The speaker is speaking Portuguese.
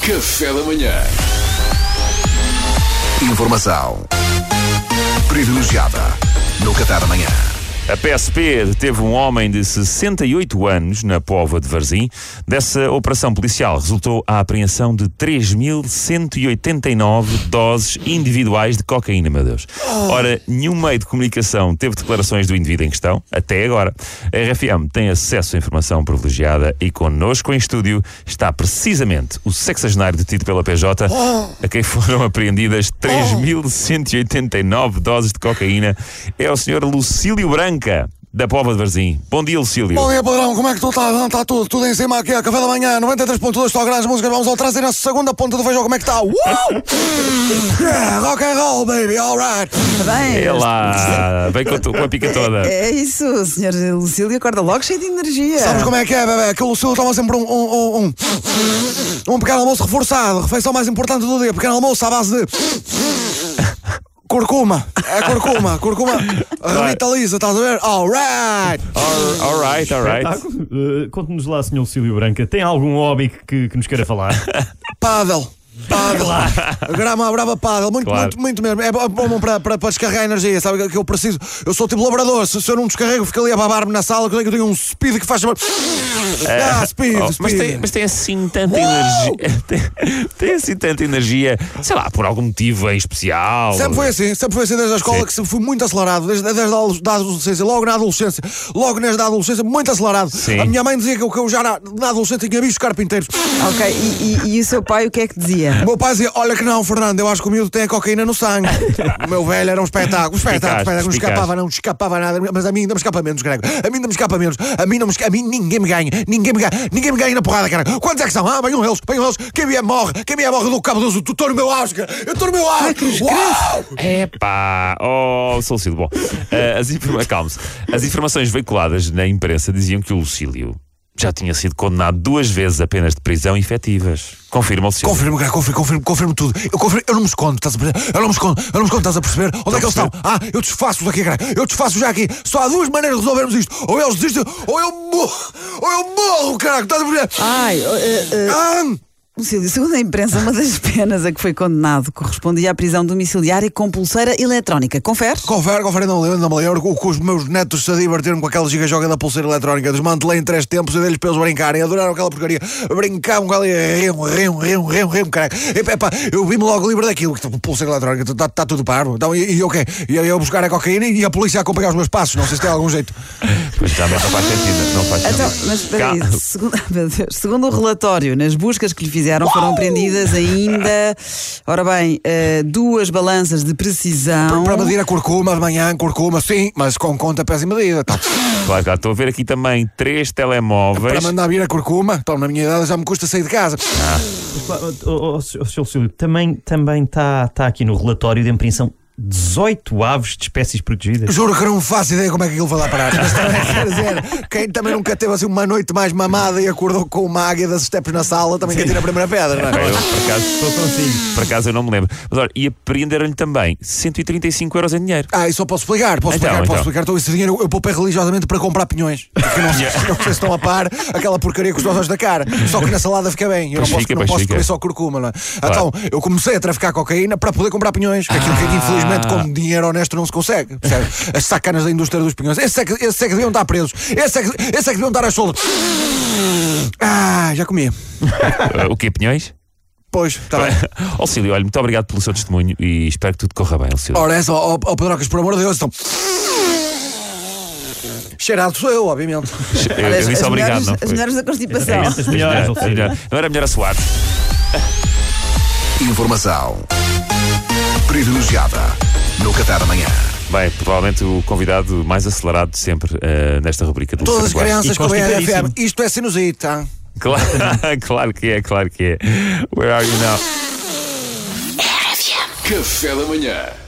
Café da manhã. Informação privilegiada no Qatar amanhã. A PSP deteve um homem de 68 anos na Póvoa de Varzim. Dessa operação policial resultou a apreensão de 3.189 doses individuais de cocaína, meu Deus. Ora, nenhum meio de comunicação teve declarações do indivíduo em questão, até agora. A RFM tem acesso à informação privilegiada e connosco em estúdio está precisamente o sexagenário detido pela PJ, a quem foram apreendidas 3.189 doses de cocaína. É o Sr. Lucílio Branca, da Póvoa de Varzim. Bom dia, Lucílio. Bom dia, padrão, como é que tu estás? Está tudo, tudo em cima aqui, a café da manhã, 93.2 só grandes músicas, vamos ao trazer na segunda ponta do feijão, como é que está? Uh! yeah, rock and roll, baby, alright. Bem, É lá, vem com, tu- com a pica toda. é isso, o senhor Lucílio acorda logo cheio de energia. Sabes como é que é, bebê? Que o Lucilo toma sempre um, um, um, um, um pequeno almoço reforçado, refeição mais importante do dia, pequeno almoço à base de... Curcuma, é curcuma, curcuma revitaliza, estás a ver? Alright! All, all right, all right. Espetáculo. Uh, Conte-nos lá, Sr. Lucílio Branca, tem algum hobby que, que nos queira falar? Paddle. Paddle. Grama brava paddle. Muito, Claro. muito, muito mesmo. É bom bom para, para, para descarregar energia. Sabe que- que eu preciso? Eu sou tipo labrador. Se, se eu não descarrego, fico ali a babar-me na sala. Que eu tenho um speed que faz. Ah, speed, Oh, speed. mas, tem, mas tem assim tanta energia. Tem, tem assim tanta energia, sei lá, por algum motivo em especial. Sempre foi assim, sempre foi assim desde a escola Sim. que sempre fui muito acelerado, desde, desde a adolescência, logo na adolescência, logo desde a adolescência, muito acelerado. Sim. A minha mãe dizia que eu, que eu já na, na adolescência tinha visto carpinteiros. Ok, e, e- e o seu pai o que é que dizia? O meu pai dizia: Olha que não, Fernando, eu acho que o miúdo tem a cocaína no sangue. o meu velho era um espetáculo, um espetáculo, espetáculo, não escapava, não escapava nada, mas a mim ainda me escapa menos, Grego. A mim ainda me escapa menos, a mim, não me a mim ninguém me ganha, ninguém me ganha, ninguém me ganha na porrada, cara. Quantos é que são? Ah, venham eles, venham eles, quem vier morre, quem vier morre do cabo do tu estou no meu auge, cara. eu estou no meu auge. Uau! Epá, oh, sou Lucílio. Bom, eh, as informa- calme-se. As informações veiculadas na imprensa diziam que o Lucílio já tinha sido condenado duas vezes a penas de prisão efetivas. Confirma, Lucílio. Confirmo, Grego, confirmo, confirmo, confirmo tudo. Eu, confirmo, eu não me escondo, estás a perceber? Eu não me escondo, eu não me escondo, estás a perceber? Onde é que eles estão? Ah, eu desfaço-os aqui, Grego. Eu desfaço já aqui. Só há duas maneiras de resolvermos isto. Ou eles desistem, ou eu morro. Ou eu morro, caralho, estás a perceber? Ai, eh, eh, Ah, Lucílio, segundo a imprensa, uma das penas a que foi condenado correspondia à prisão domiciliária com pulseira eletrónica. Confere? confere, confere, não me lembro, não me lembro. O que os meus netos se divertiram com aquela giga-joga da pulseira eletrónica. Desmantelei em três tempos e dei-lhes para eles brincarem. Adoraram aquela porcaria. Brincavam com ali, riam, riam, riam, riam, riam, caralho. E, epá, eu vi-me logo livre daquilo. que Pulseira eletrónica, está tá tudo parvo. Então, e, e eu o quê? E eu buscar a cocaína e a polícia a acompanhar os meus passos. Não sei se tem algum jeito. Pois realmente não faz sentido. Não faz Então, sentido. mas espera aí, Cá- segundo, meu Deus, segundo o relatório, nas buscas que lhe fizeram foram apreendidas ainda, ora bem, eh, duas balanças de precisão. Para medir a curcuma de manhã, curcuma, sim, mas com conta, pés e medida. Tá. Claro, claro. Estou a ver aqui também três telemóveis. Para mandar vir a curcuma, então na minha idade já me custa sair de casa. Oh, oh, oh, Sr. Lucílio, também está também tá, tá aqui no relatório de apreensão 18 aves de espécies protegidas. Juro que não faço ideia como é que aquilo vai lá parar. Mas também quer dizer, quem também nunca teve assim uma noite mais mamada e acordou com uma águia das steps na sala, também quer tirar a primeira pedra, não é? eu, por acaso, Estou consigo. por acaso eu não me lembro. Mas olha, e apreenderam-lhe também 135 euros em dinheiro. Ah, isso eu posso explicar, posso Então, explicar, então. posso explicar. Então esse dinheiro eu, eu poupei religiosamente para comprar pinhões. Porque não, sei- não sei se estão a par aquela porcaria com os olhos da cara. Só que na salada fica bem. Eu Pois não posso, fica, não posso fica. comer só curcuma, não é? Claro. Então, eu comecei a traficar cocaína para poder comprar pinhões. Que aquilo que Ah. Infelizmente com dinheiro honesto não se consegue. percebe? As sacanas da indústria dos pinhões. Esses é que, esses é que deviam estar presos. Esses é que, esses é que deviam estar às soldas. Ah, já comi. O quê, pinhões? Pois, está bem. Auxílio, olha, muito obrigado pelo seu testemunho e espero que tudo corra bem, Auxílio. Ora, essa, ó, ó Pedrocas, por amor de Deus, então. Cheirado sou eu, obviamente. Eu, As, eu disse as obrigado, melhores, não as melhores da constipação. Exatamente, as melhores. Não era melhor a suar. Informação privilegiada no Qatar amanhã. Bem, provavelmente o convidado mais acelerado de sempre eh, nesta rubrica do Todas as crianças com a. RFM. Isto é sinusite, tá? Claro, claro que é, claro que é. Where are you now? Café da manhã.